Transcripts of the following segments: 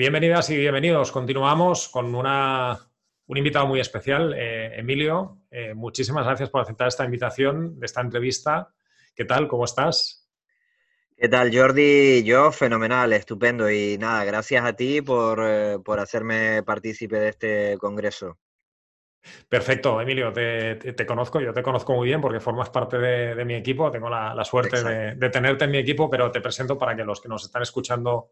Bienvenidas y bienvenidos. Continuamos con una, un invitado muy especial, eh, Emilio. Eh, muchísimas gracias por aceptar esta invitación de esta entrevista. ¿Qué tal? ¿Cómo estás? ¿Qué tal, Jordi? Yo, fenomenal, estupendo. Y nada, gracias a ti por, eh, por hacerme partícipe de este congreso. Perfecto, Emilio, te, conozco, yo te conozco muy bien porque formas parte de, mi equipo, tengo la, suerte de, tenerte en mi equipo, pero te presento para que los que nos están escuchando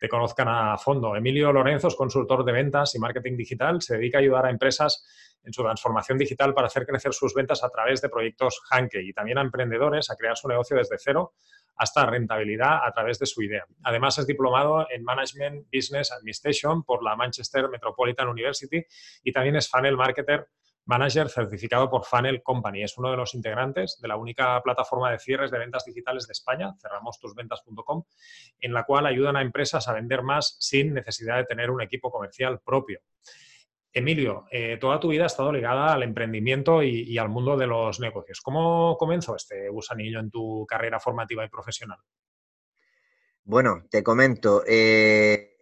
te conozcan a fondo. Emilio Lorenzo es consultor de ventas y marketing digital, se dedica a ayudar a empresas en su transformación digital para hacer crecer sus ventas a través de proyectos Hanke y también a emprendedores a crear su negocio desde cero hasta rentabilidad a través de su idea. Además, es diplomado en Management Business Administration por la Manchester Metropolitan University y también es funnel marketer manager certificado por Funnel Company. Es uno de los integrantes de la única plataforma de cierres de ventas digitales de España, cerramostusventas.com, en la cual ayudan a empresas a vender más sin necesidad de tener un equipo comercial propio. Emilio, eh, toda tu vida ha estado ligada al emprendimiento y, al mundo de los negocios. ¿Cómo comenzó este gusanillo en tu carrera formativa y profesional? Bueno, te comento. Eh,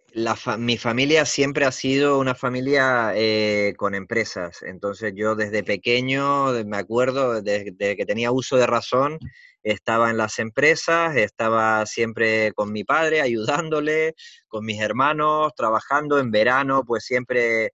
mi familia siempre ha sido una familia eh, con empresas. Entonces yo desde pequeño, me acuerdo, desde, que tenía uso de razón, estaba en las empresas, estaba siempre con mi padre ayudándole, con mis hermanos, trabajando en verano, pues siempre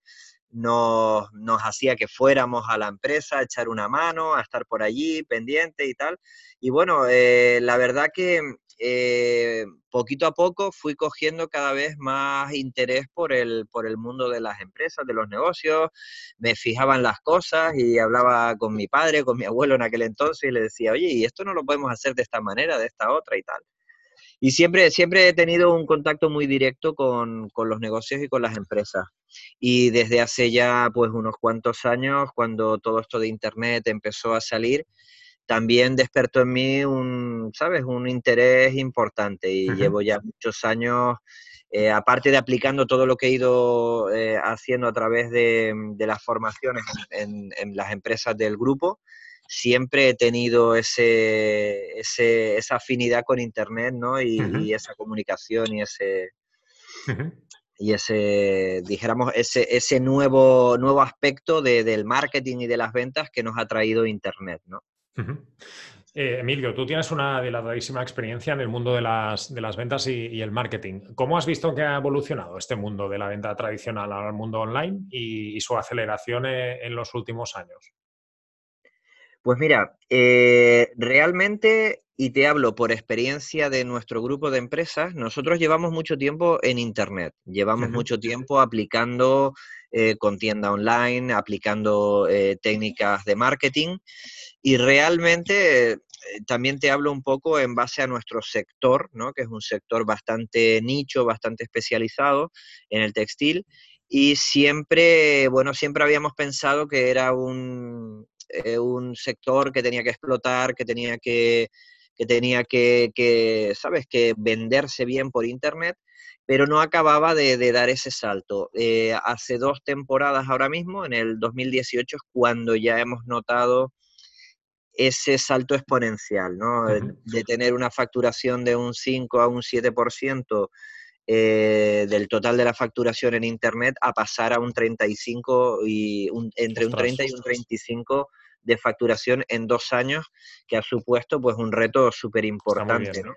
nos, hacía que fuéramos a la empresa a echar una mano, a estar por allí pendiente y tal. Y bueno, eh, la verdad que eh, poquito a poco fui cogiendo cada vez más interés por el, por el mundo de las empresas, de los negocios, me fijaban las cosas y hablaba con mi padre, con mi abuelo en aquel entonces y le decía, oye, ¿y esto no lo podemos hacer de esta manera, de esta otra y tal? Y siempre, siempre he tenido un contacto muy directo con, con, los negocios y con las empresas. Y desde hace ya pues unos cuantos años, cuando todo esto de Internet empezó a salir, también despertó en mí un, ¿sabes? Un interés importante y llevo ya muchos años, eh, aparte de aplicando todo lo que he ido eh, haciendo a través de, de las formaciones en, en, las empresas del grupo, siempre he tenido ese, ese, esa afinidad con Internet, ¿no? Y, esa comunicación y ese... Y ese, dijéramos, ese, ese nuevo, nuevo aspecto de, del marketing y de las ventas que nos ha traído Internet, ¿no? Eh, Emilio, tú tienes una dilatadísima experiencia en el mundo de las, de las ventas y, el marketing. ¿Cómo has visto que ha evolucionado este mundo de la venta tradicional al mundo online y, su aceleración eh, en los últimos años? Pues mira, eh, realmente, y te hablo por experiencia de nuestro grupo de empresas, nosotros llevamos mucho tiempo en Internet, llevamos mucho tiempo aplicando eh, con tienda online, aplicando eh, técnicas de marketing y realmente también te hablo un poco en base a nuestro sector, ¿no? que es un sector bastante nicho, bastante especializado en el textil y siempre, bueno, siempre habíamos pensado que era un, eh, un sector que tenía que explotar, que tenía que, que tenía que, ¿sabes?, que venderse bien por Internet, pero no acababa de, dar ese salto. Eh, hace dos temporadas ahora mismo, en el 2018, es cuando ya hemos notado ese salto exponencial, ¿no? De tener una facturación de un 5 a un 7% eh, del total de la facturación en Internet a pasar a un 35 y entre un 30 y un 35 de facturación en dos años, que ha supuesto pues un reto súper importante, ¿no?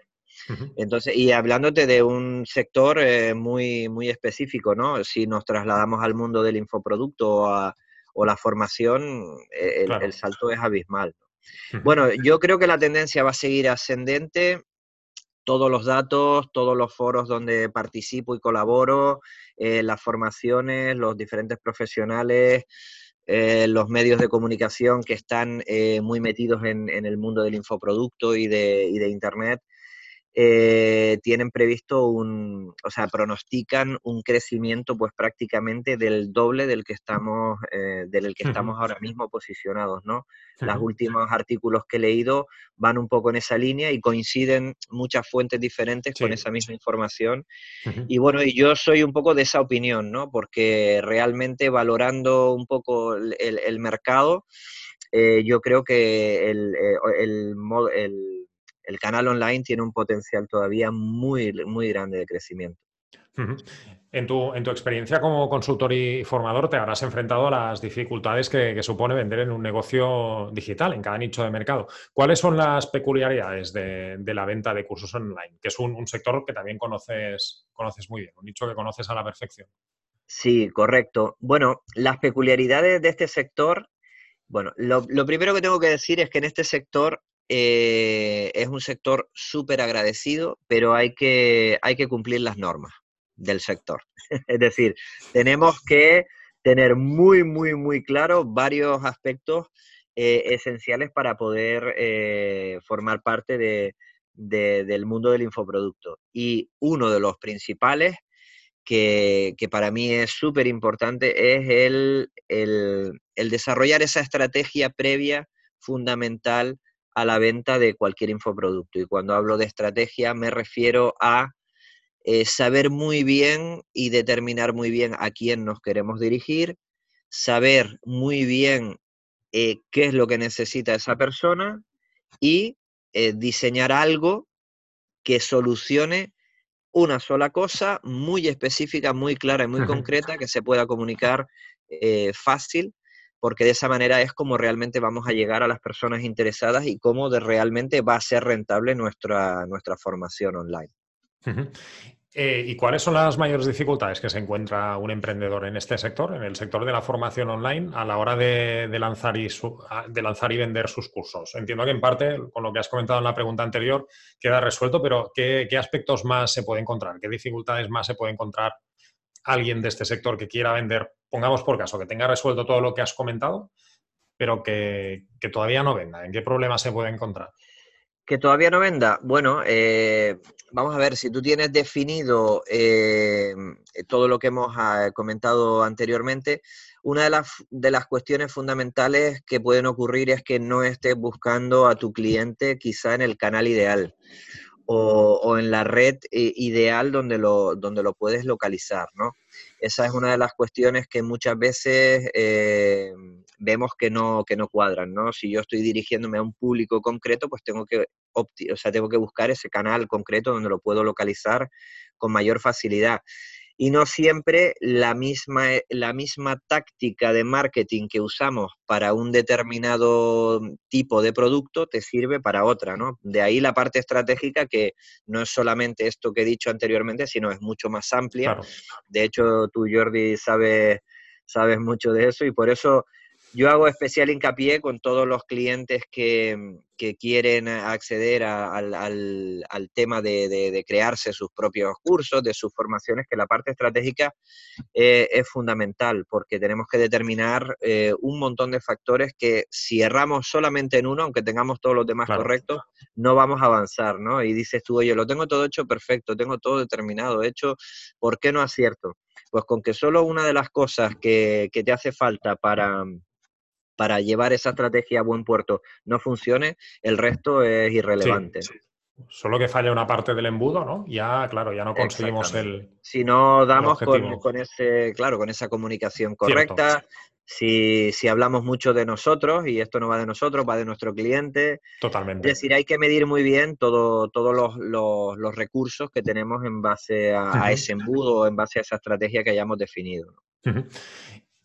Entonces, y hablándote de un sector eh, muy, muy específico, ¿no? Si nos trasladamos al mundo del infoproducto o, la formación, eh, el, salto es abismal. Bueno, yo creo que la tendencia va a seguir ascendente. Todos los datos, todos los foros donde participo y colaboro, eh, las formaciones, los diferentes profesionales, eh, los medios de comunicación que están eh, muy metidos en, el mundo del infoproducto y de, y de Internet, eh, tienen previsto un, o sea, pronostican un crecimiento pues prácticamente del doble del que estamos, eh, del que estamos ahora mismo posicionados, ¿no? Los últimos artículos que he leído van un poco en esa línea y coinciden muchas fuentes diferentes con esa misma información. Y bueno, y yo soy un poco de esa opinión, ¿no? Porque realmente valorando un poco el, mercado, eh, yo creo que el, el, el el canal online tiene un potencial todavía muy, muy grande de crecimiento. En tu, en tu, experiencia como consultor y formador te habrás enfrentado a las dificultades que, supone vender en un negocio digital, en cada nicho de mercado. ¿Cuáles son las peculiaridades de, la venta de cursos online? Que es un, sector que también conoces, conoces muy bien, un nicho que conoces a la perfección. Sí, correcto. Bueno, las peculiaridades de este sector, bueno, lo, primero que tengo que decir es que en este sector eh, es un sector súper agradecido, pero hay que, hay que cumplir las normas del sector. es decir, tenemos que tener muy, muy, muy claro varios aspectos eh, esenciales para poder eh, formar parte de, del mundo del infoproducto. Y uno de los principales, que, para mí es súper importante, es el, el desarrollar esa estrategia previa fundamental a la venta de cualquier infoproducto. Y cuando hablo de estrategia me refiero a eh, saber muy bien y determinar muy bien a quién nos queremos dirigir, saber muy bien eh, qué es lo que necesita esa persona y eh, diseñar algo que solucione una sola cosa muy específica, muy clara y muy concreta que se pueda comunicar fácil, porque de esa manera es como realmente vamos a llegar a las personas interesadas y cómo de realmente va a ser rentable nuestra, nuestra formación online. Eh, ¿Y cuáles son las mayores dificultades que se encuentra un emprendedor en este sector, en el sector de la formación online, a la hora de, lanzar, y de lanzar y vender sus cursos? Entiendo que en parte, con lo que has comentado en la pregunta anterior, queda resuelto, pero ¿qué, aspectos más se puede encontrar? ¿Qué dificultades más se puede encontrar alguien de este sector que quiera vender, pongamos por caso, que tenga resuelto todo lo que has comentado, pero que, que todavía no venda? ¿En qué problemas se puede encontrar? Que todavía no venda. Bueno, eh, vamos a ver, si tú tienes definido eh, todo lo que hemos ah, comentado anteriormente, una de las, de las cuestiones fundamentales que pueden ocurrir es que no estés buscando a tu cliente quizá en el canal ideal o, en la red eh, ideal donde lo, donde lo puedes localizar, ¿no? Esa es una de las cuestiones que muchas veces eh, vemos que no, que no cuadran, ¿no? Si yo estoy dirigiéndome a un público concreto, pues tengo que, o sea, tengo que buscar ese canal concreto donde lo puedo localizar con mayor facilidad y no siempre la misma, eh, la misma táctica de marketing que usamos para un determinado tipo de producto te sirve para otra, ¿no? De ahí la parte estratégica que no es solamente esto que he dicho anteriormente, sino es mucho más amplia. De hecho, tú, Jordi, sabes, sabes mucho de eso y por eso yo hago especial hincapié con todos los clientes que, quieren acceder al, tema de, crearse sus propios cursos, de sus formaciones, que la parte estratégica eh, es fundamental, porque tenemos que determinar eh, un montón de factores que si erramos solamente en uno, aunque tengamos todos los demás correctos, no vamos a avanzar, ¿no? Y dices tú, oye, lo tengo todo hecho perfecto, tengo todo determinado, hecho, ¿por qué no acierto? Pues con que solo una de las cosas que te hace falta para para llevar esa estrategia a buen puerto no funcione, el resto es irrelevante. Solo que falla una parte del embudo, ¿no? Ya, claro, ya no conseguimos el. Si no damos con, ese, claro, con esa comunicación correcta, si, hablamos mucho de nosotros, y esto no va de nosotros, va de nuestro cliente. Totalmente. Es decir, hay que medir muy bien todos los, los, recursos que tenemos en base a, ese embudo, en base a esa estrategia que hayamos definido.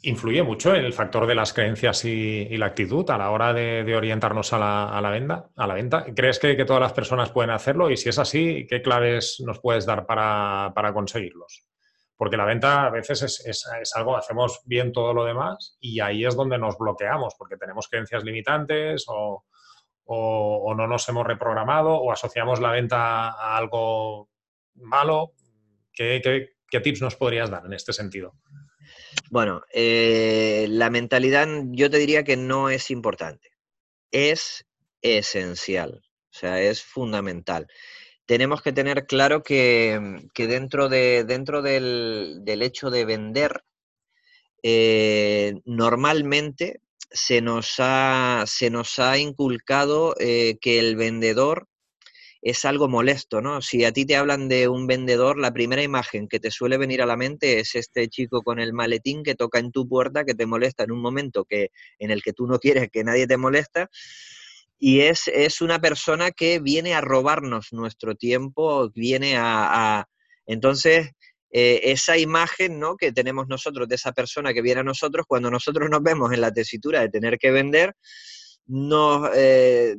¿Influye mucho el factor de las creencias y, la actitud a la hora de, orientarnos a la, venta, a la venta? ¿Crees que, todas las personas pueden hacerlo? Y si es así, ¿qué claves nos puedes dar para, conseguirlos? Porque la venta a veces es, algo, hacemos bien todo lo demás y ahí es donde nos bloqueamos, porque tenemos creencias limitantes o, no nos hemos reprogramado o asociamos la venta a algo malo. qué tips nos podrías dar en este sentido? Bueno, eh, la mentalidad yo te diría que no es importante, es esencial, o sea, es fundamental. Tenemos que tener claro que, dentro, de, dentro del, hecho de vender, eh, normalmente se nos ha, se nos ha inculcado eh, que el vendedor es algo molesto, ¿no? Si a ti te hablan de un vendedor, la primera imagen que te suele venir a la mente es este chico con el maletín que toca en tu puerta, que te molesta en un momento que, en el que tú no quieres que nadie te molesta. Y es, es una persona que viene a robarnos nuestro tiempo, viene a... Entonces, eh, esa imagen ¿no? que tenemos nosotros de esa persona que viene a nosotros, cuando nosotros nos vemos en la tesitura de tener que vender, nos, eh,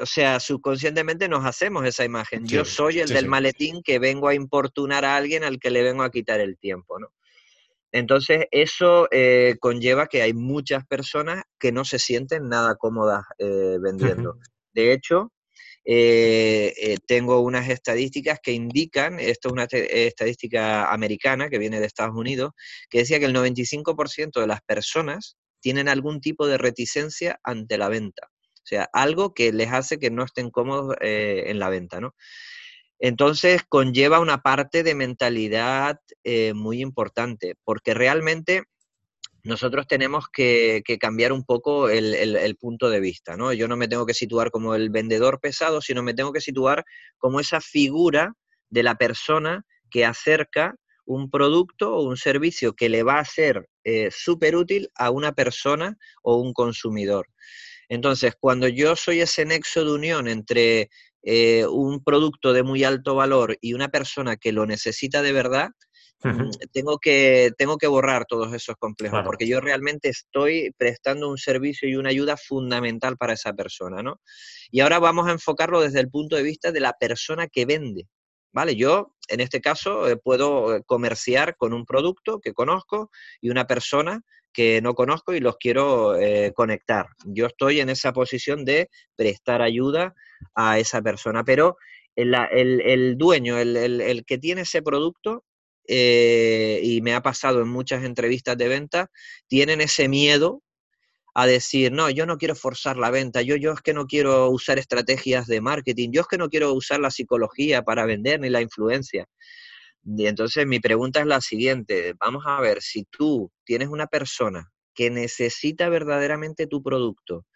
o sea, subconscientemente nos hacemos esa imagen. Yo soy el del maletín que vengo a importunar a alguien al que le vengo a quitar el tiempo, ¿no? Entonces, eso eh, conlleva que hay muchas personas que no se sienten nada cómodas vendiendo. De hecho, eh, eh, tengo unas estadísticas que indican, esto es una estadística americana que viene de Estados Unidos, que decía que el 95% de las personas tienen algún tipo de reticencia ante la venta. Sea, algo que les hace que no estén cómodos eh, en la venta, ¿no? Entonces conlleva una parte de mentalidad muy importante, porque realmente nosotros tenemos que, cambiar un poco el, punto de vista, ¿no? Yo no me tengo que situar como el vendedor pesado, sino me tengo que situar como esa figura de la persona que acerca un producto o un servicio que le va a ser eh, súper útil a una persona o un consumidor. Entonces, cuando yo soy ese nexo de unión entre eh, un producto de muy alto valor y una persona que lo necesita de verdad, Mm, tengo, que, tengo que borrar todos esos complejos, porque yo realmente estoy prestando un servicio y una ayuda fundamental para esa persona, ¿no? Y ahora vamos a enfocarlo desde el punto de vista de la persona que vende, ¿vale? Yo, en este caso, eh, puedo eh, comerciar con un producto que conozco y una persona que no conozco y los quiero eh, conectar. Yo estoy en esa posición de prestar ayuda a esa persona, pero el, dueño, el, el, que tiene ese producto, eh, y me ha pasado en muchas entrevistas de venta, tienen ese miedo a decir, no, yo no quiero forzar la venta, yo, yo es que no quiero usar estrategias de marketing, yo es que no quiero usar la psicología para vender ni la influencia. Y entonces mi pregunta es la siguiente, vamos a ver, si tú tienes una persona que necesita verdaderamente tu producto,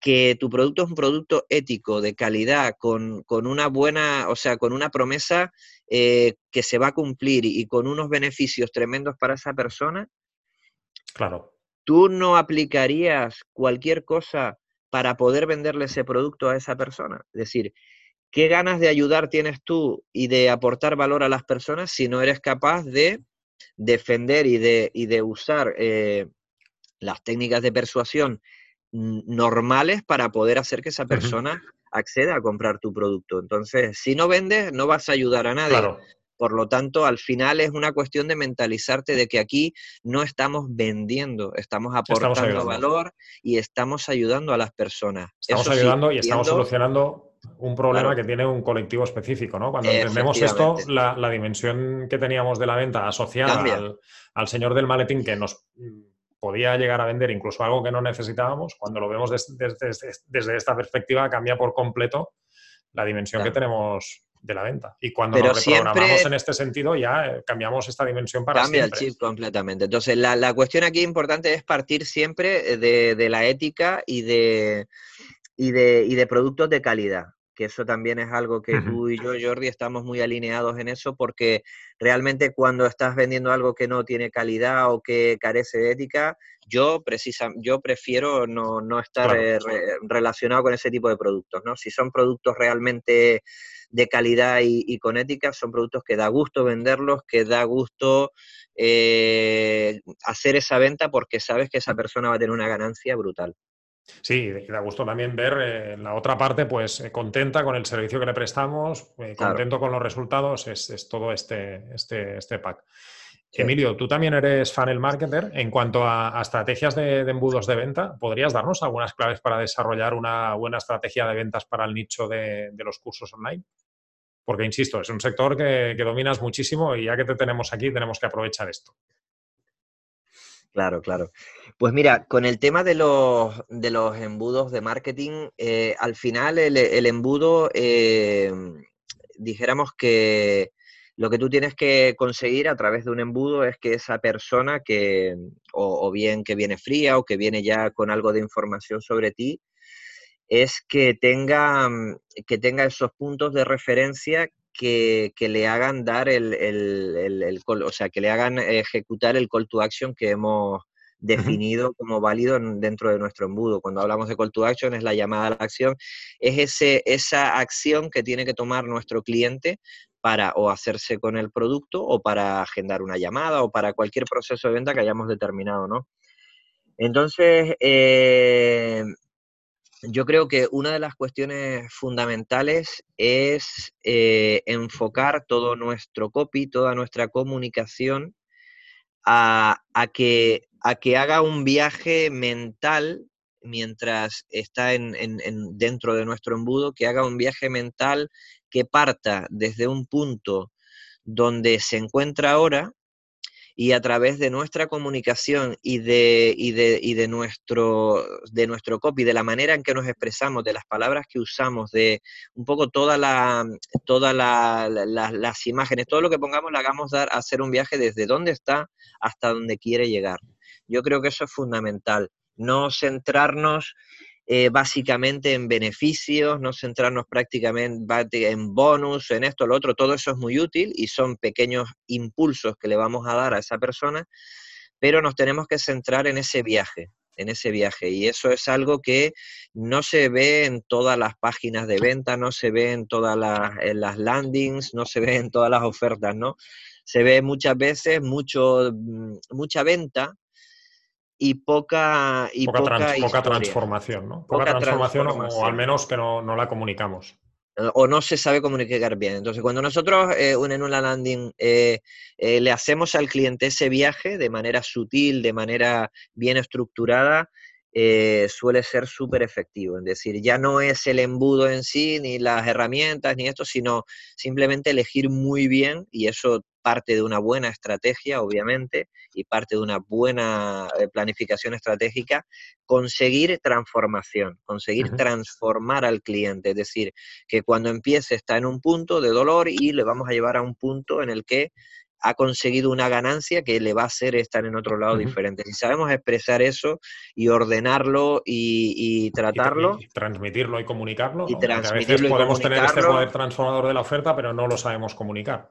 que tu producto es un producto ético, de calidad, con, una buena, o sea, con una promesa eh, que se va a cumplir y, con unos beneficios tremendos para esa persona, claro. ¿tú no aplicarías cualquier cosa para poder venderle ese producto a esa persona? Es decir, ¿qué ganas de ayudar tienes tú y de aportar valor a las personas si no eres capaz de defender y de, y de usar eh, las técnicas de persuasión normales para poder hacer que esa persona acceda a comprar tu producto. Entonces, si no vendes, no vas a ayudar a nadie. Por lo tanto, al final es una cuestión de mentalizarte de que aquí no estamos vendiendo, estamos aportando valor y estamos ayudando a las personas. Estamos ayudando y estamos solucionando un problema que tiene un colectivo específico, ¿no? Cuando entendemos esto, la, dimensión que teníamos de la venta asociada al, al, señor del maletín que nos podía llegar a vender incluso algo que no necesitábamos, cuando lo vemos desde, esta perspectiva cambia por completo la dimensión que tenemos de la venta. Y cuando nos reprogramamos en este sentido, ya eh, cambiamos esta dimensión para Cambia el chip completamente. Entonces, la, cuestión aquí importante es partir siempre de, la ética y de, y de, y de productos de calidad que eso también es algo que tú y yo, Jordi, estamos muy alineados en eso, porque realmente cuando estás vendiendo algo que no tiene calidad o que carece de ética, yo, precisa, yo prefiero no, estar eh, relacionado con ese tipo de productos, ¿no? Si son productos realmente de calidad y, con ética, son productos que da gusto venderlos, que da gusto eh, hacer esa venta porque sabes que esa persona va a tener una ganancia brutal. Sí, y da gusto también ver eh, la otra parte, pues eh, contenta con el servicio que le prestamos, eh, contento con los resultados, es, todo este, este, este pack. Emilio, tú también eres funnel marketer. En cuanto a, estrategias de, embudos de venta, ¿podrías darnos algunas claves para desarrollar una buena estrategia de ventas para el nicho de, los cursos online? Porque, insisto, es un sector que dominas muchísimo y ya que te tenemos aquí, tenemos que aprovechar esto. Claro, claro. Pues mira, con el tema de los, de los embudos de marketing, eh, al final el, embudo, eh, dijéramos que lo que tú tienes que conseguir a través de un embudo es que esa persona que, o, bien que viene fría o que viene ya con algo de información sobre ti, es que tenga, que tenga esos puntos de referencia que, le hagan dar el, el, o sea, que le hagan ejecutar el call to action que hemos definido como válido dentro de nuestro embudo. Cuando hablamos de call to action es la llamada a la acción, es ese, esa acción que tiene que tomar nuestro cliente para o hacerse con el producto o para agendar una llamada o para cualquier proceso de venta que hayamos determinado, ¿no? Entonces, eh, yo creo que una de las cuestiones fundamentales es eh, enfocar todo nuestro copy, toda nuestra comunicación a, que, haga un viaje mental mientras está en, dentro de nuestro embudo, que haga un viaje mental que parta desde un punto donde se encuentra ahora y a través de nuestra comunicación y de, y de, y de, nuestro, de nuestro copy, de la manera en que nos expresamos, de las palabras que usamos, de un poco todas la, toda las imágenes, todo lo que pongamos, le hagamos dar, hacer un viaje desde donde está hasta donde quiere llegar. Yo creo que eso es fundamental. No centrarnos eh, básicamente en beneficios, no centrarnos prácticamente en bonus, en esto, lo otro, todo eso es muy útil y son pequeños impulsos que le vamos a dar a esa persona, pero nos tenemos que centrar en ese viaje, en ese viaje. Y eso es algo que no se ve en todas las páginas de venta, no se ve en todas las, las landings, no se ve en todas las ofertas, ¿no? Se ve muchas veces mucho, mm, mucha venta, y poca y poca, transformación, ¿no? Poca, transformación, o al menos que no, la comunicamos. Eh, o no se sabe comunicar bien. Entonces, cuando nosotros eh, en una landing eh, eh, le hacemos al cliente ese viaje de manera sutil, de manera bien estructurada, suele ser súper efectivo. Es decir, ya no es el embudo en sí, ni las herramientas, ni esto, sino simplemente elegir muy bien, y eso parte de una buena estrategia, obviamente, y parte de una buena eh, planificación estratégica, conseguir transformación, conseguir transformar al cliente. Es decir, que cuando empiece está en un punto de dolor y le vamos a llevar a un punto en el que ha conseguido una ganancia que le va a hacer estar en otro lado diferente. Si sabemos expresar eso y ordenarlo y, tratarlo. Y, transmitirlo y comunicarlo. Y a veces podemos tener este poder transformador de la oferta, pero no lo sabemos comunicar.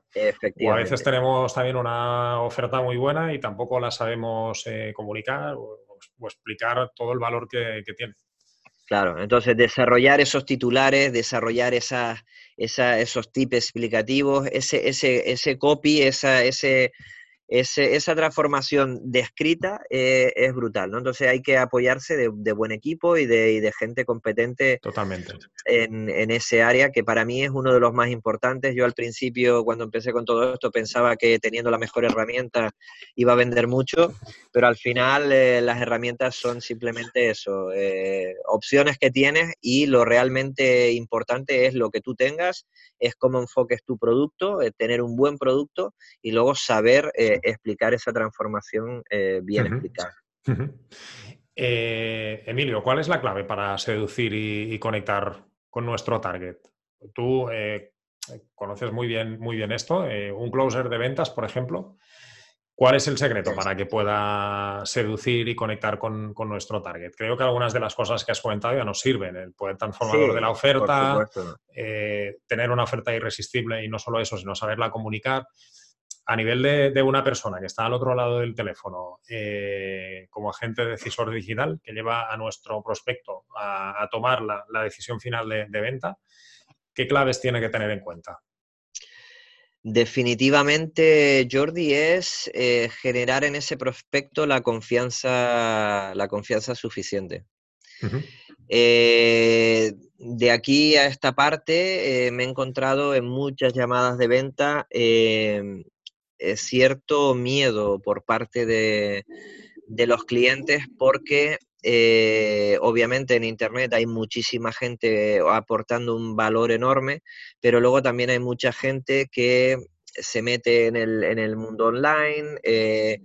O a veces tenemos también una oferta muy buena y tampoco la sabemos eh, comunicar o, explicar todo el valor que tiene. Claro, entonces desarrollar esos titulares, desarrollar esas, esos tips explicativos, ese, ese, ese copy, esa, ese, esa transformación descrita eh, es brutal, ¿no? Entonces hay que apoyarse de, buen equipo y de, gente competente Totalmente. En, ese área, que para mí es uno de los más importantes. Yo al principio, cuando empecé con todo esto, pensaba que teniendo la mejor herramienta iba a vender mucho, pero al final eh, las herramientas son simplemente eso, eh, opciones que tienes y lo realmente importante es lo que tú tengas, es cómo enfoques tu producto, tener un buen producto y luego saber explicar esa transformación eh, bien explicada. Eh, Emilio, ¿cuál es la clave para seducir y, conectar con nuestro target? Tú eh, conoces muy bien, muy bien esto, un closer de ventas, por ejemplo. ¿Cuál es el secreto para que pueda seducir y conectar con, nuestro target? Creo que algunas de las cosas que has comentado ya nos sirven. El poder transformador de la oferta, tener una oferta irresistible y no solo eso, sino saberla comunicar a nivel de, una persona que está al otro lado del teléfono eh, como agente decisor digital que lleva a nuestro prospecto a, tomar la, decisión final de, venta, ¿qué claves tiene que tener en cuenta? Definitivamente, Jordi, es eh, generar en ese prospecto la confianza, la confianza suficiente. Eh, de aquí a esta parte me he encontrado en muchas llamadas de venta eh, cierto miedo por parte de, los clientes porque eh, obviamente en Internet hay muchísima gente aportando un valor enorme, pero luego también hay mucha gente que se mete en el, mundo online eh,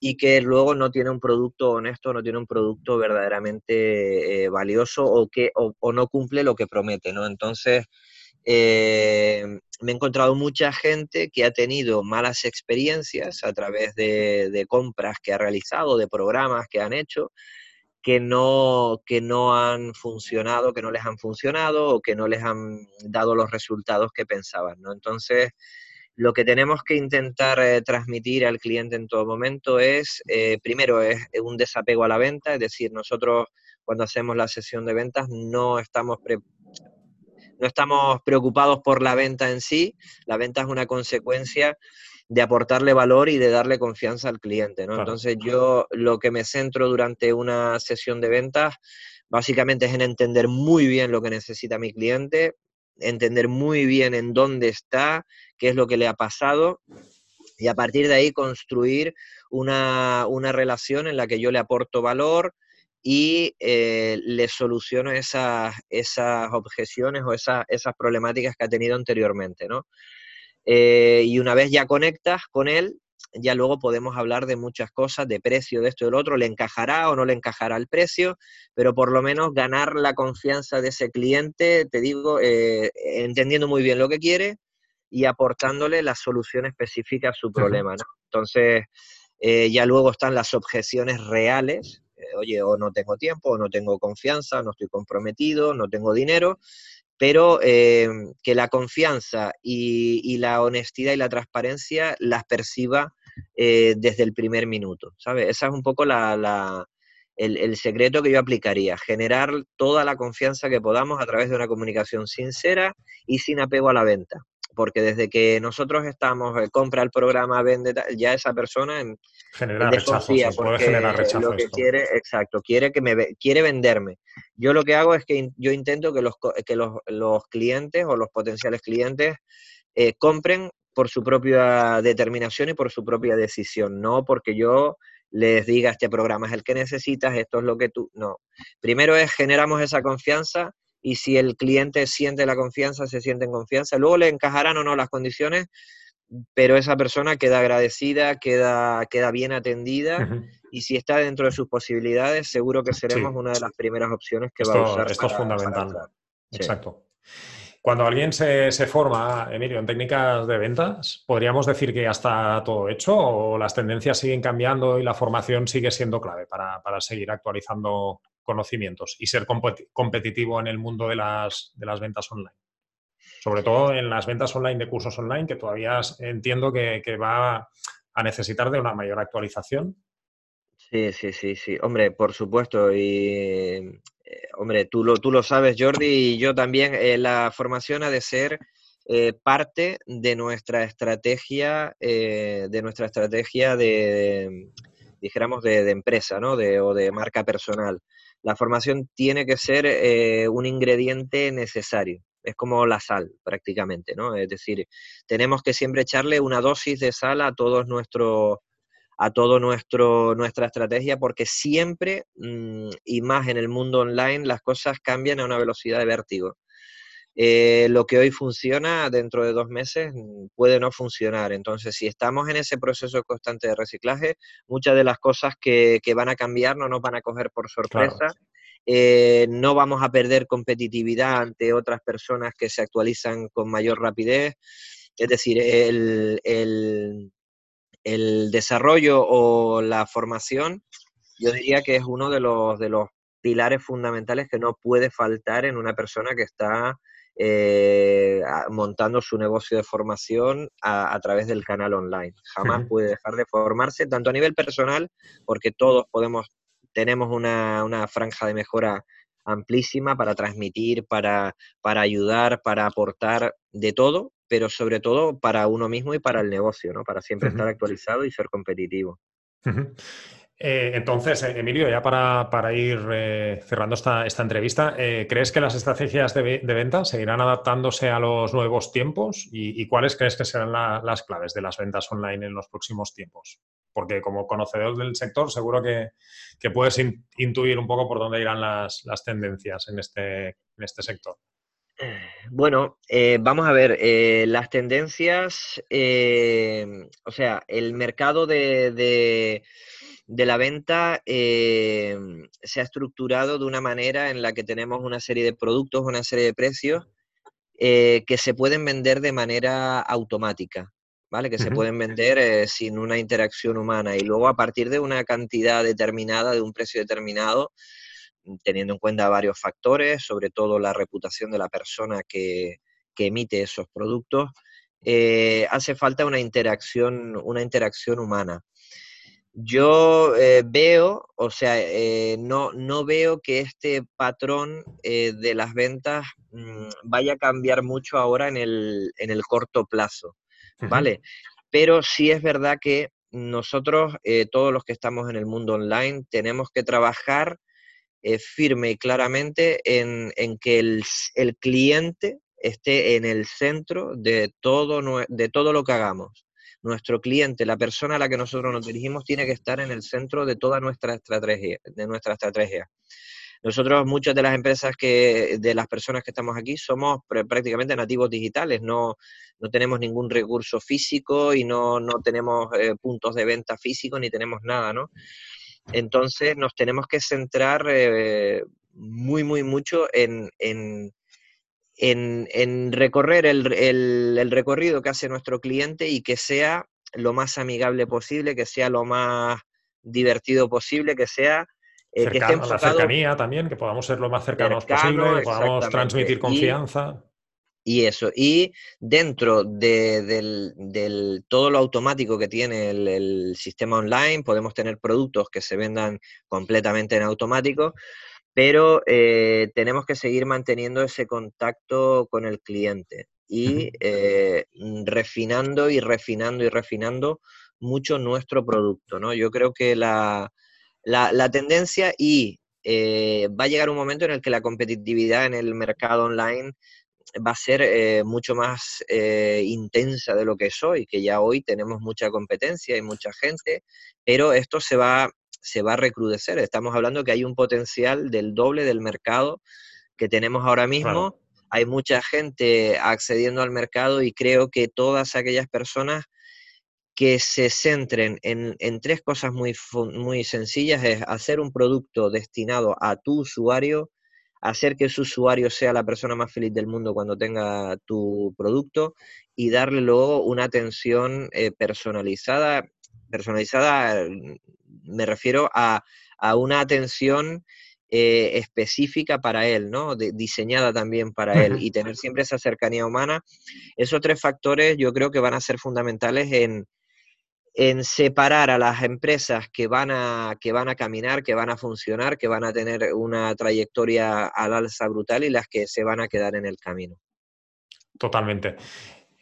y que luego no tiene un producto honesto, no tiene un producto verdaderamente valioso o, que, o, no cumple lo que promete, ¿no? Entonces, eh, me he encontrado mucha gente que ha tenido malas experiencias a través de, compras que ha realizado, de programas que han hecho, que no, que no han funcionado, que no les han funcionado o que no les han dado los resultados que pensaban. Entonces, lo que tenemos que intentar eh, transmitir al cliente en todo momento es, eh, primero, es un desapego a la venta, es decir, nosotros cuando hacemos la sesión de ventas no estamos no estamos preocupados por la venta en sí, la venta es una consecuencia de aportarle valor y de darle confianza al cliente, ¿no? Entonces yo lo que me centro durante una sesión de ventas básicamente es en entender muy bien lo que necesita mi cliente, entender muy bien en dónde está, qué es lo que le ha pasado y a partir de ahí construir una, relación en la que yo le aporto valor y eh, le soluciono esas, esas objeciones o esas, esas problemáticas que ha tenido anteriormente, ¿no? Eh, y una vez ya conectas con él, ya luego podemos hablar de muchas cosas, de precio, de esto y del otro, le encajará o no le encajará el precio, pero por lo menos ganar la confianza de ese cliente, te digo, eh, entendiendo muy bien lo que quiere y aportándole la solución específica a su problema. Entonces, eh, ya luego están las objeciones reales, oye, o no tengo tiempo, o no tengo confianza, no estoy comprometido, no tengo dinero, pero eh, que la confianza y, la honestidad y la transparencia las perciba eh, desde el primer minuto, ¿sabes? Esa es un poco el, secreto que yo aplicaría, generar toda la confianza que podamos a través de una comunicación sincera y sin apego a la venta porque desde que nosotros estamos, eh, compra el programa, vende, ya esa persona en, genera rechazo, generar rechazo. Lo que quiere, exacto, quiere que me quiere venderme. Yo lo que hago es que yo intento que los, que los, los clientes o los potenciales clientes eh, compren por su propia determinación y por su propia decisión, no porque yo les diga este programa es el que necesitas, esto es lo que tú, no. Primero es generamos esa confianza y si el cliente siente la confianza, se siente en confianza. Luego le encajarán o no las condiciones, pero esa persona queda agradecida, queda, queda bien atendida y si está dentro de sus posibilidades, seguro que seremos una de las primeras opciones que va a usar. Esto es fundamental. Exacto. Cuando alguien se, forma, Emilio, en técnicas de ventas, ¿podríamos decir que ya está todo hecho o las tendencias siguen cambiando y la formación sigue siendo clave para, para seguir actualizando conocimientos y ser competitivo en el mundo de las, de las ventas online. Sobre todo en las ventas online de cursos online, que todavía entiendo que, va a necesitar de una mayor actualización. Sí, sí, sí, sí. Hombre, por supuesto. Y, eh, hombre, tú lo, tú lo sabes, Jordi, y yo también. Eh, la formación ha de ser eh, parte de nuestra estrategia, de nuestra estrategia de, dijéramos, de, empresa, ¿no? De, o de marca personal la formación tiene que ser eh, un ingrediente necesario. Es como la sal, prácticamente, ¿no? Es decir, tenemos que siempre echarle una dosis de sal a todos nuestros a todo nuestro nuestra estrategia porque siempre mm, y más en el mundo online las cosas cambian a una velocidad de vértigo. Eh, lo que hoy funciona dentro de dos meses mm, puede no funcionar. Entonces, si estamos en ese proceso constante de reciclaje, muchas de las cosas que, van a cambiar no nos van a coger por sorpresa. Eh, no vamos a perder competitividad ante otras personas que se actualizan con mayor rapidez. Es decir, el, el desarrollo o la formación, yo diría que es uno de los, de los pilares fundamentales que no puede faltar en una persona que está eh, montando su negocio de formación a, través del canal online. Jamás puede dejar de formarse, tanto a nivel personal, porque todos podemos, tenemos una, franja de mejora amplísima para transmitir, para, para ayudar, para aportar de todo, pero sobre todo para uno mismo y para el negocio, ¿no? Para siempre estar actualizado y ser competitivo. Eh, entonces, eh, Emilio, ya para, ir eh, cerrando esta, entrevista, ¿crees que las estrategias de, venta seguirán adaptándose a los nuevos tiempos? ¿Y, cuáles crees que serán las claves de las ventas online en los próximos tiempos? Porque como conocedor del sector, seguro que, puedes intuir un poco por dónde irán las, tendencias en este, en este sector. Bueno, vamos a ver, las tendencias, o sea, el mercado de de la venta eh, se ha estructurado de una manera en la que tenemos una serie de productos, una serie de precios eh, que se pueden vender de manera automática, ¿vale? Que se pueden vender eh, sin una interacción humana y luego a partir de una cantidad determinada, de un precio determinado, teniendo en cuenta varios factores, sobre todo la reputación de la persona que, que emite esos productos, hace falta una interacción, una interacción humana. Yo eh, veo, o sea, eh, no, no veo que este patrón eh, de las ventas mm, vaya a cambiar mucho ahora en el, en el corto plazo, ¿vale? Pero sí es verdad que nosotros, todos los que estamos en el mundo online, tenemos que trabajar firme y claramente en, en que el, el, cliente esté en el centro de todo, de todo lo que hagamos nuestro cliente, la persona a la que nosotros nos dirigimos, tiene que estar en el centro de toda nuestra estrategia. De nuestra estrategia. Nosotros, muchas de las empresas que, de las personas que estamos aquí, somos prácticamente nativos digitales, no, no tenemos ningún recurso físico y no, no tenemos eh, puntos de venta físicos ni tenemos nada, ¿no? Entonces nos tenemos que centrar eh, muy, muy mucho en, en, en, recorrer el, recorrido que hace nuestro cliente y que sea lo más amigable posible, que sea lo más divertido posible, que sea... Eh, que esté enfocado... La cercanía también, que podamos ser lo más cercanos posible, que podamos transmitir confianza. Y, eso, y dentro de del, todo lo automático que tiene el, el sistema online, podemos tener productos que se vendan completamente en automático, pero eh, tenemos que seguir manteniendo ese contacto con el cliente y eh, refinando y refinando y refinando mucho nuestro producto, ¿no? Yo creo que la, tendencia y eh, va a llegar un momento en el que la competitividad en el mercado online va a ser mucho más intensa de lo que es hoy, que ya hoy tenemos mucha competencia y mucha gente, pero esto se va se va a recrudecer. Estamos hablando que hay un potencial del doble del mercado que tenemos ahora mismo. Hay mucha gente accediendo al mercado y creo que todas aquellas personas que se centren en, tres cosas muy, muy sencillas es hacer un producto destinado a tu usuario, hacer que su usuario sea la persona más feliz del mundo cuando tenga tu producto y darle luego una atención eh, personalizada. Personalizada me refiero a, una atención eh, específica para él, ¿no? diseñada también para él y tener siempre esa cercanía humana. Esos tres factores yo creo que van a ser fundamentales en, separar a las empresas que van, a, que van a caminar, que van a funcionar, que van a tener una trayectoria al alza brutal y las que se van a quedar en el camino. Totalmente.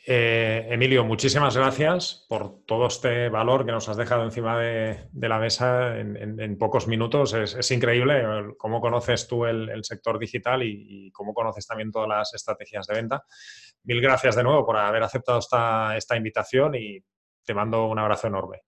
Eh, Emilio, muchísimas gracias por todo este valor que nos has dejado encima de, la mesa en, pocos minutos. Es, increíble cómo conoces tú el, sector digital y, cómo conoces también todas las estrategias de venta. Mil gracias de nuevo por haber aceptado esta invitación y te mando un abrazo enorme.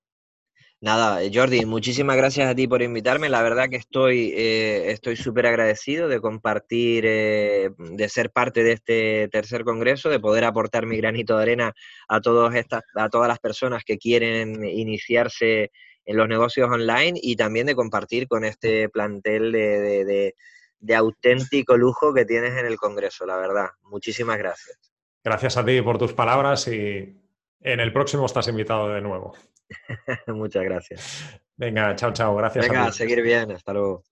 Nada, Jordi, muchísimas gracias a ti por invitarme. La verdad que estoy eh, estoy súper agradecido de compartir, eh, de ser parte de este tercer congreso, de poder aportar mi granito de arena a todas estas, a todas las personas que quieren iniciarse en los negocios online y también de compartir con este plantel de, de auténtico lujo que tienes en el congreso. La verdad, muchísimas gracias. Gracias a ti por tus palabras y en el próximo estás invitado de nuevo. Muchas gracias. Venga, chao, chao. Gracias. Venga, a, seguir bien. Hasta luego.